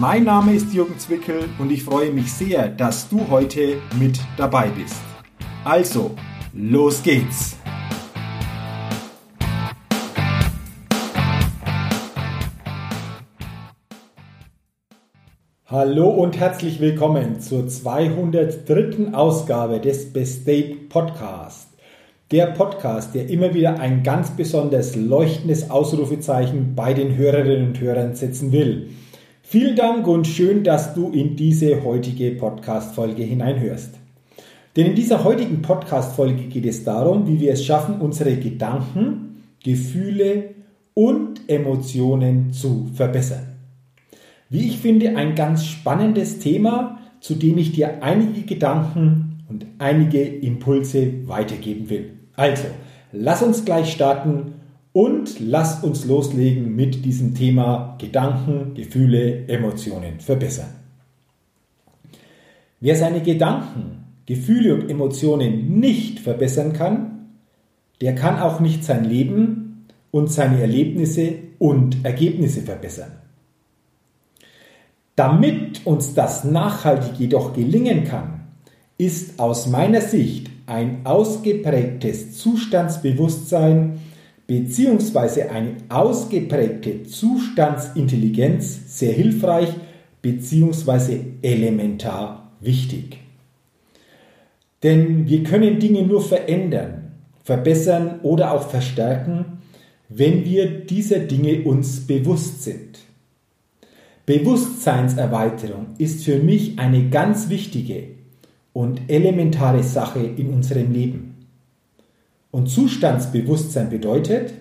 Mein Name ist Jürgen Zwickel und ich freue mich sehr, dass du heute mit dabei bist. Also, los geht's! Hallo und herzlich willkommen zur 203. Ausgabe des Best Day Podcast. Der Podcast, der immer wieder ein ganz besonders leuchtendes Ausrufezeichen bei den Hörerinnen und Hörern setzen will. Vielen Dank und schön, dass du in diese heutige Podcast-Folge hineinhörst. Denn in dieser heutigen Podcast-Folge geht es darum, wie wir es schaffen, unsere Gedanken, Gefühle und Emotionen zu verbessern. Wie ich finde, ein ganz spannendes Thema, zu dem ich dir einige Gedanken und einige Impulse weitergeben will. Also, lass uns gleich starten und lasst uns loslegen mit diesem Thema Gedanken, Gefühle, Emotionen verbessern. Wer seine Gedanken, Gefühle und Emotionen nicht verbessern kann, der kann auch nicht sein Leben und seine Erlebnisse und Ergebnisse verbessern. Damit uns das nachhaltig jedoch gelingen kann, ist aus meiner Sicht ein ausgeprägtes Zustandsbewusstsein beziehungsweise eine ausgeprägte Zustandsintelligenz sehr hilfreich beziehungsweise elementar wichtig. Denn wir können Dinge nur verändern, verbessern oder auch verstärken, wenn wir dieser Dinge uns bewusst sind. Bewusstseinserweiterung ist für mich eine ganz wichtige und elementare Sache in unserem Leben. Und Zustandsbewusstsein bedeutet,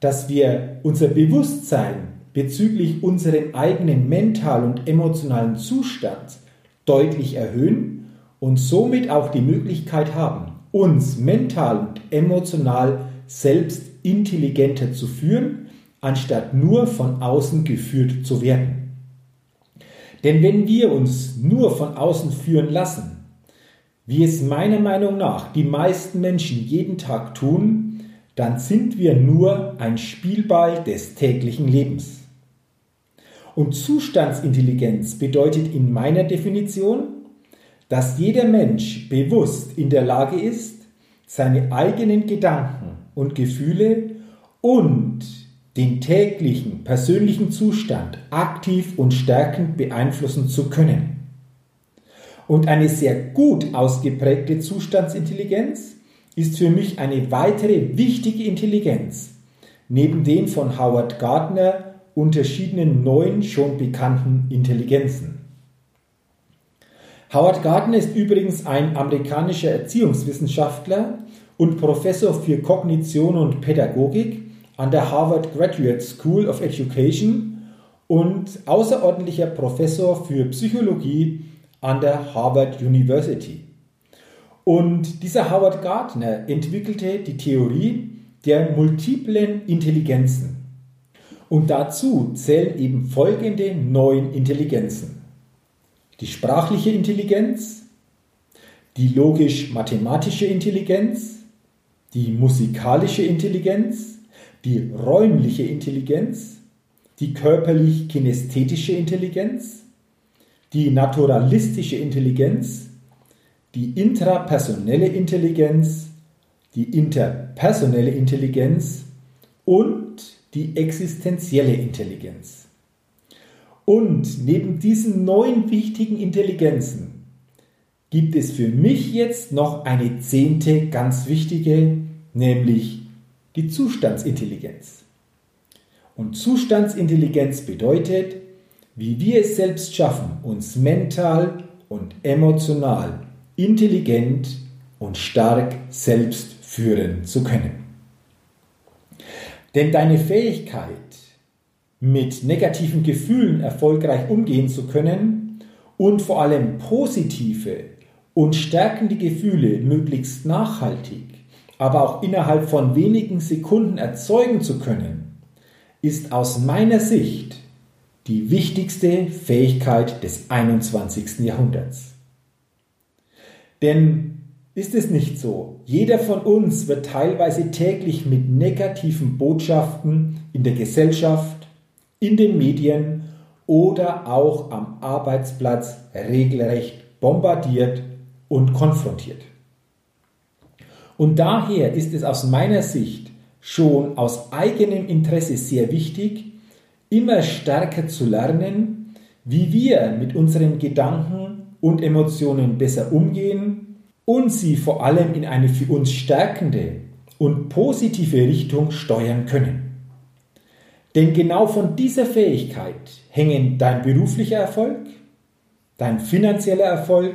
dass wir unser Bewusstsein bezüglich unserem eigenen mentalen und emotionalen Zustand deutlich erhöhen und somit auch die Möglichkeit haben, uns mental und emotional selbst intelligenter zu führen, anstatt nur von außen geführt zu werden. Denn wenn wir uns nur von außen führen lassen, wie es meiner Meinung nach die meisten Menschen jeden Tag tun, dann sind wir nur ein Spielball des täglichen Lebens. Und Zustandsintelligenz bedeutet in meiner Definition, dass jeder Mensch bewusst in der Lage ist, seine eigenen Gedanken und Gefühle und den täglichen persönlichen Zustand aktiv und stärkend beeinflussen zu können. Und eine sehr gut ausgeprägte Zustandsintelligenz ist für mich eine weitere wichtige Intelligenz, neben den von Howard Gardner unterschiedenen neuen schon bekannten Intelligenzen. Howard Gardner ist übrigens ein amerikanischer Erziehungswissenschaftler und Professor für Kognition und Pädagogik an der Harvard Graduate School of Education und außerordentlicher Professor für Psychologie an der Harvard University. Und dieser Howard Gardner entwickelte die Theorie der multiplen Intelligenzen. Und dazu zählen eben folgende neun Intelligenzen. Die sprachliche Intelligenz, die logisch-mathematische Intelligenz, die musikalische Intelligenz, die räumliche Intelligenz, die körperlich-kinästhetische Intelligenz, die naturalistische Intelligenz, die intrapersonelle Intelligenz, die interpersonelle Intelligenz und die existenzielle Intelligenz. Und neben diesen neun wichtigen Intelligenzen gibt es für mich jetzt noch eine zehnte ganz wichtige, nämlich die Zustandsintelligenz. Und Zustandsintelligenz bedeutet, wie wir es selbst schaffen, uns mental und emotional intelligent und stark selbst führen zu können. Denn deine Fähigkeit, mit negativen Gefühlen erfolgreich umgehen zu können und vor allem positive und stärken die Gefühle möglichst nachhaltig, aber auch innerhalb von wenigen Sekunden erzeugen zu können, ist aus meiner Sicht die wichtigste Fähigkeit des 21. Jahrhunderts. Denn ist es nicht so? Jeder von uns wird teilweise täglich mit negativen Botschaften in der Gesellschaft, in den Medien oder auch am Arbeitsplatz regelrecht bombardiert und konfrontiert. Und daher ist es aus meiner Sicht schon aus eigenem Interesse sehr wichtig, immer stärker zu lernen, wie wir mit unseren Gedanken und Emotionen besser umgehen und sie vor allem in eine für uns stärkende und positive Richtung steuern können. Denn genau von dieser Fähigkeit hängen dein beruflicher Erfolg, dein finanzieller Erfolg,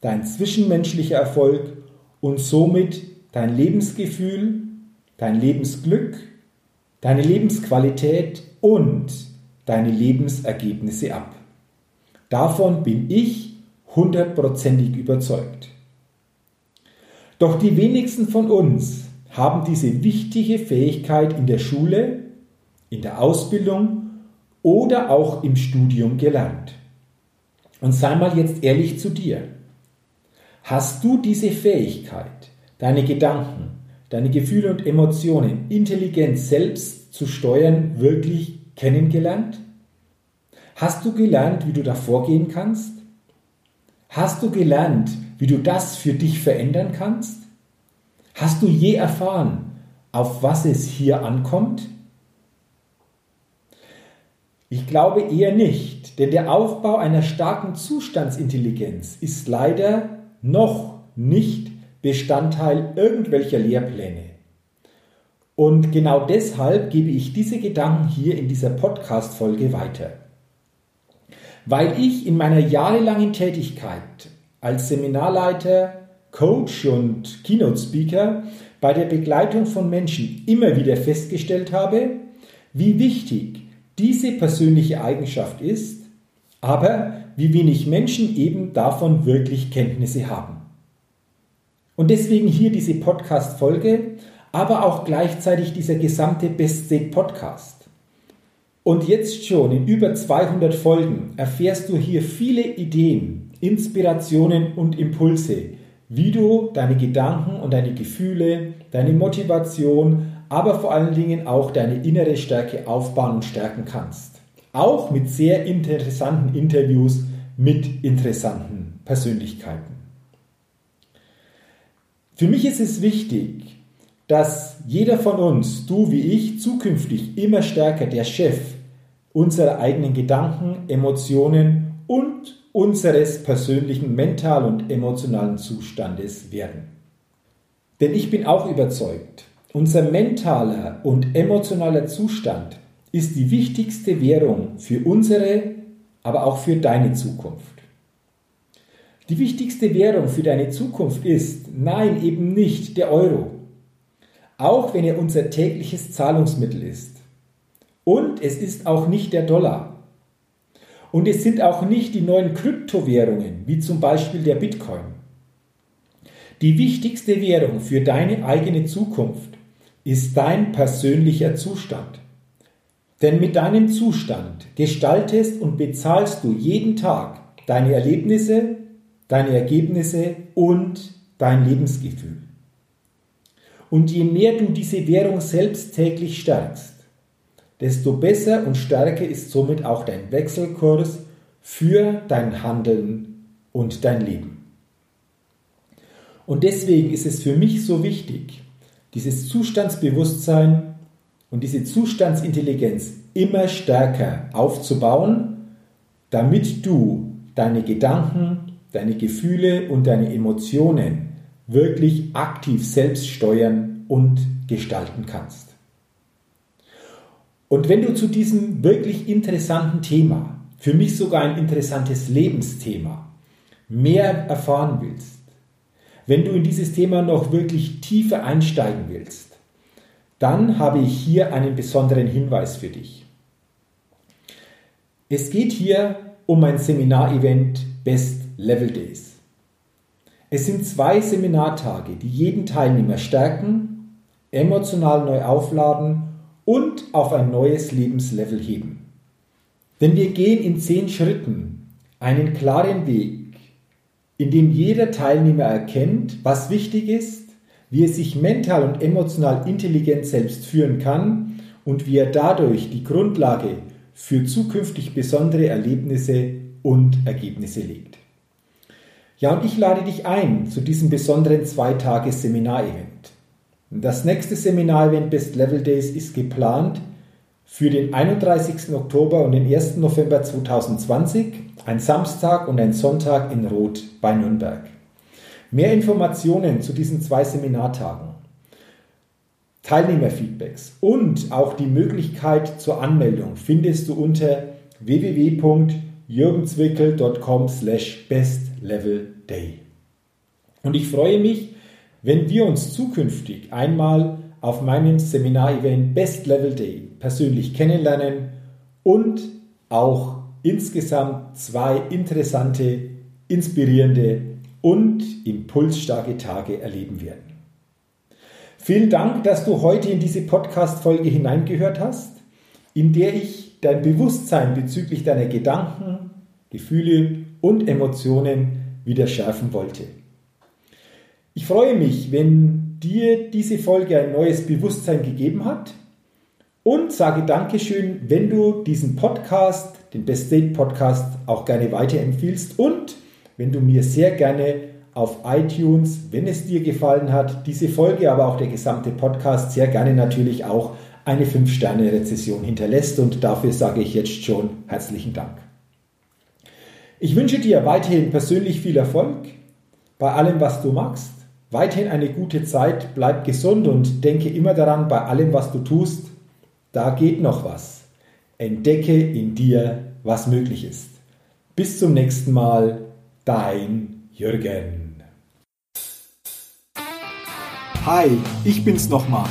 dein zwischenmenschlicher Erfolg und somit dein Lebensgefühl, dein Lebensglück, deine Lebensqualität und deine Lebensergebnisse ab. Davon bin ich hundertprozentig überzeugt. Doch die wenigsten von uns haben diese wichtige Fähigkeit in der Schule, in der Ausbildung oder auch im Studium gelernt. Und sei mal jetzt ehrlich zu dir. Hast du diese Fähigkeit, deine Gedanken, deine Gefühle und Emotionen intelligent selbst zu steuern, wirklich kennengelernt? Hast du gelernt, wie du da vorgehen kannst? Hast du gelernt, wie du das für dich verändern kannst? Hast du je erfahren, auf was es hier ankommt? Ich glaube eher nicht, denn der Aufbau einer starken Zustandsintelligenz ist leider noch nicht Bestandteil irgendwelcher Lehrpläne. Und genau deshalb gebe ich diese Gedanken hier in dieser Podcast-Folge weiter. Weil ich in meiner jahrelangen Tätigkeit als Seminarleiter, Coach und Keynote-Speaker bei der Begleitung von Menschen immer wieder festgestellt habe, wie wichtig diese persönliche Eigenschaft ist, aber wie wenig Menschen eben davon wirklich Kenntnisse haben. Und deswegen hier diese Podcast-Folge, aber auch gleichzeitig dieser gesamte Best State Podcast. Und jetzt schon in über 200 Folgen erfährst du hier viele Ideen, Inspirationen und Impulse, wie du deine Gedanken und deine Gefühle, deine Motivation, aber vor allen Dingen auch deine innere Stärke aufbauen und stärken kannst. Auch mit sehr interessanten Interviews mit interessanten Persönlichkeiten. Für mich ist es wichtig, dass jeder von uns, du wie ich, zukünftig immer stärker der Chef unserer eigenen Gedanken, Emotionen und unseres persönlichen mental und emotionalen Zustandes werden. Denn ich bin auch überzeugt, unser mentaler und emotionaler Zustand ist die wichtigste Währung für unsere, aber auch für deine Zukunft. Die wichtigste Währung für deine Zukunft ist, nein, eben nicht der Euro, auch wenn er unser tägliches Zahlungsmittel ist. Und es ist auch nicht der Dollar. Und es sind auch nicht die neuen Kryptowährungen, wie zum Beispiel der Bitcoin. Die wichtigste Währung für deine eigene Zukunft ist dein persönlicher Zustand. Denn mit deinem Zustand gestaltest und bezahlst du jeden Tag deine Erlebnisse, deine Ergebnisse und dein Lebensgefühl. Und je mehr du diese Währung selbst täglich stärkst, desto besser und stärker ist somit auch dein Wechselkurs für dein Handeln und dein Leben. Und deswegen ist es für mich so wichtig, dieses Zustandsbewusstsein und diese Zustandsintelligenz immer stärker aufzubauen, damit du deine Gedanken, deine Gefühle und deine Emotionen wirklich aktiv selbst steuern und gestalten kannst. Und wenn du zu diesem wirklich interessanten Thema, für mich sogar ein interessantes Lebensthema, mehr erfahren willst, wenn du in dieses Thema noch wirklich tiefer einsteigen willst, dann habe ich hier einen besonderen Hinweis für dich. Es geht hier um mein Seminarevent Best Level Days. Es sind zwei Seminartage, die jeden Teilnehmer stärken, emotional neu aufladen und auf ein neues Lebenslevel heben. Denn wir gehen in zehn Schritten einen klaren Weg, in dem jeder Teilnehmer erkennt, was wichtig ist, wie er sich mental und emotional intelligent selbst führen kann und wie er dadurch die Grundlage für zukünftig besondere Erlebnisse und Ergebnisse legt. Ja, und ich lade dich ein zu diesem besonderen Zweitages-Seminar-Event. Das nächste Seminar-Event Best Level Days ist geplant für den 31. Oktober und den 1. November 2020, ein Samstag und ein Sonntag in Rot bei Nürnberg. Mehr Informationen zu diesen zwei Seminartagen, Teilnehmerfeedbacks und auch die Möglichkeit zur Anmeldung findest du unter www.jürgenzwickel.com slash bestlevelday. Und ich freue mich, wenn wir uns zukünftig einmal auf meinem Seminarevent Best Level Day persönlich kennenlernen und auch insgesamt zwei interessante, inspirierende und impulsstarke Tage erleben werden. Vielen Dank, dass du heute in diese Podcast-Folge hineingehört hast, in der ich dein Bewusstsein bezüglich deiner Gedanken, Gefühle und Emotionen wieder schärfen wollte. Ich freue mich, wenn dir diese Folge ein neues Bewusstsein gegeben hat und sage Dankeschön, wenn du diesen Podcast, den Best Date Podcast, auch gerne weiterempfiehlst und wenn du mir sehr gerne auf iTunes, wenn es dir gefallen hat, diese Folge, aber auch der gesamte Podcast, sehr gerne natürlich auch eine 5-Sterne-Rezession hinterlässt und dafür sage ich jetzt schon herzlichen Dank. Ich wünsche dir weiterhin persönlich viel Erfolg bei allem, was du machst, weiterhin eine gute Zeit, bleib gesund und denke immer daran, bei allem, was du tust, da geht noch was. Entdecke in dir, was möglich ist. Bis zum nächsten Mal, dein Jürgen. Hi, ich bin's nochmal.